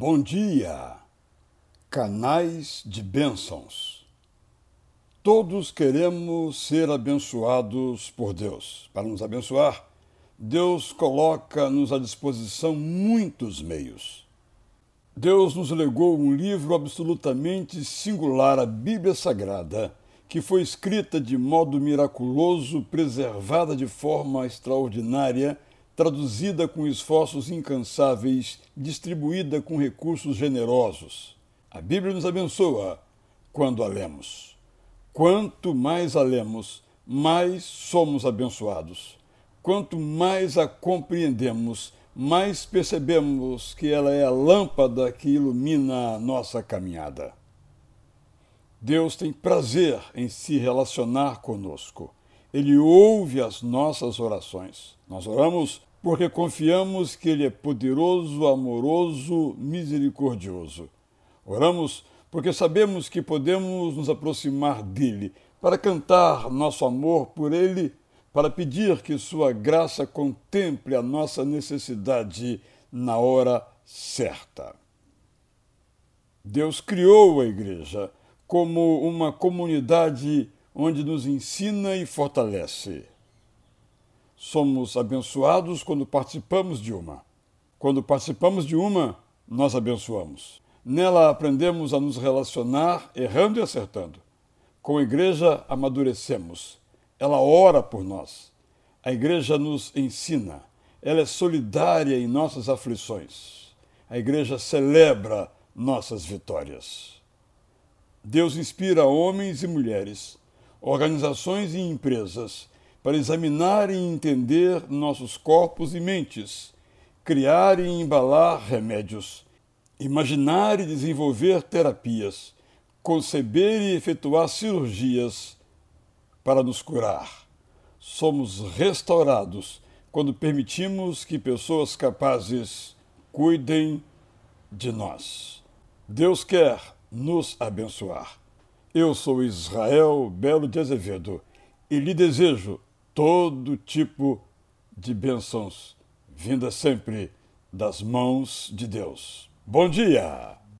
Bom dia, canais de bênçãos. Todos queremos ser abençoados por Deus. Para nos abençoar, Deus coloca-nos à disposição muitos meios. Deus nos legou um livro absolutamente singular, a Bíblia Sagrada, que foi escrita de modo miraculoso, preservada de forma extraordinária traduzida com esforços incansáveis, distribuída com recursos generosos. A Bíblia nos abençoa quando a lemos. Quanto mais a lemos, mais somos abençoados. Quanto mais a compreendemos, mais percebemos que ela é a lâmpada que ilumina a nossa caminhada. Deus tem prazer em se relacionar conosco. Ele ouve as nossas orações. Nós oramos porque confiamos que Ele é poderoso, amoroso, misericordioso. Oramos porque sabemos que podemos nos aproximar dele para cantar nosso amor por Ele, para pedir que Sua graça contemple a nossa necessidade na hora certa. Deus criou a Igreja como uma comunidade onde nos ensina e fortalece. Somos abençoados quando participamos de uma. Quando participamos de uma, nós abençoamos. Nela aprendemos a nos relacionar, errando e acertando. Com a igreja, amadurecemos. Ela ora por nós. A igreja nos ensina. Ela é solidária em nossas aflições. A igreja celebra nossas vitórias. Deus inspira homens e mulheres, organizações e empresas para examinar e entender nossos corpos e mentes, criar e embalar remédios, imaginar e desenvolver terapias, conceber e efetuar cirurgias para nos curar. Somos restaurados quando permitimos que pessoas capazes cuidem de nós. Deus quer nos abençoar. Eu sou Israel Belo de Azevedo e lhe desejo todo tipo de bênçãos, vinda sempre das mãos de Deus. Bom dia!